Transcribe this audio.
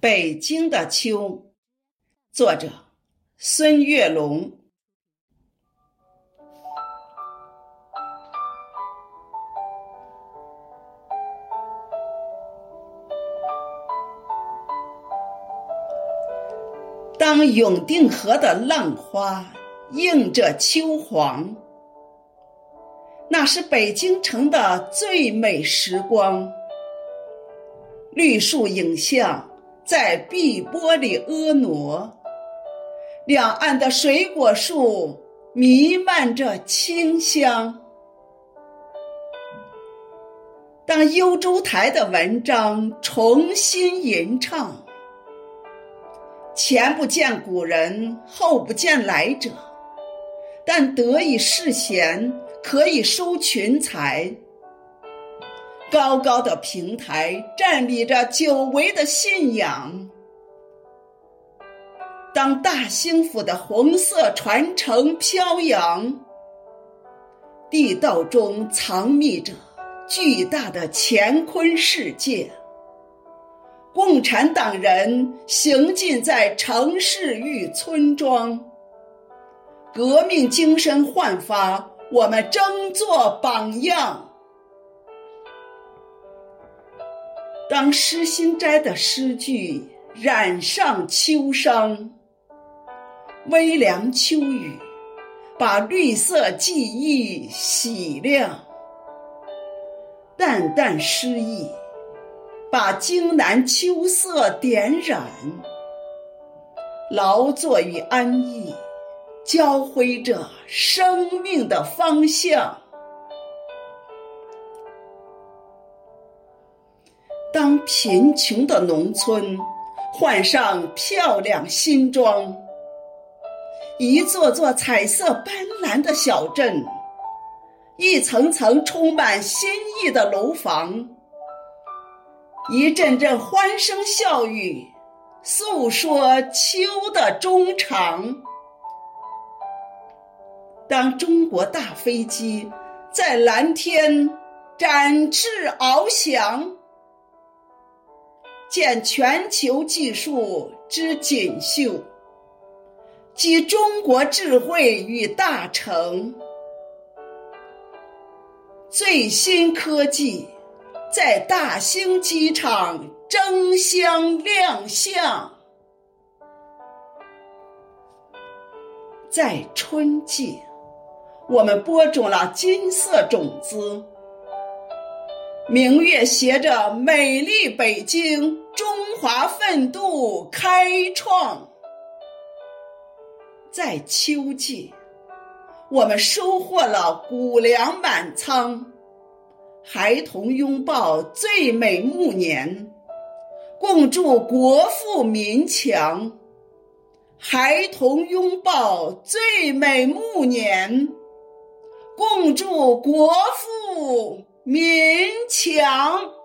北京的秋，作者孙月龙。当永定河的浪花映着秋黄，那是北京城的最美时光。绿树影像在碧波里婀娜，两岸的水果树弥漫着清香。当幽州台的文章重新吟唱。前不见古人，后不见来者，但得以世贤，可以收群才。高高的平台站立着久违的信仰。当大兴府的红色传承飘扬，地道中藏匿着巨大的乾坤世界。共产党人行进在城市与村庄，革命精神焕发，我们争做榜样。当诗心斋的诗句染上秋殇，微凉秋雨把绿色记忆洗亮，淡淡诗意。把荆南秋色点染，劳作与安逸交辉着生命的方向。当贫穷的农村换上漂亮新装，一座座彩色斑斓的小镇，一层层充满新意的楼房。一阵阵欢声笑语，诉说秋的衷肠。当中国大飞机在蓝天展翅翱翔，见全球技术之锦绣，集中国智慧与大成，最新科技。在大兴机场争相亮相，在春季，我们播种了金色种子。明月携着美丽北京，中华奋斗开创。在秋季，我们收获了谷粮满仓。孩童拥抱最美暮年，共筑国富民强。孩童拥抱最美暮年，共筑国富民强。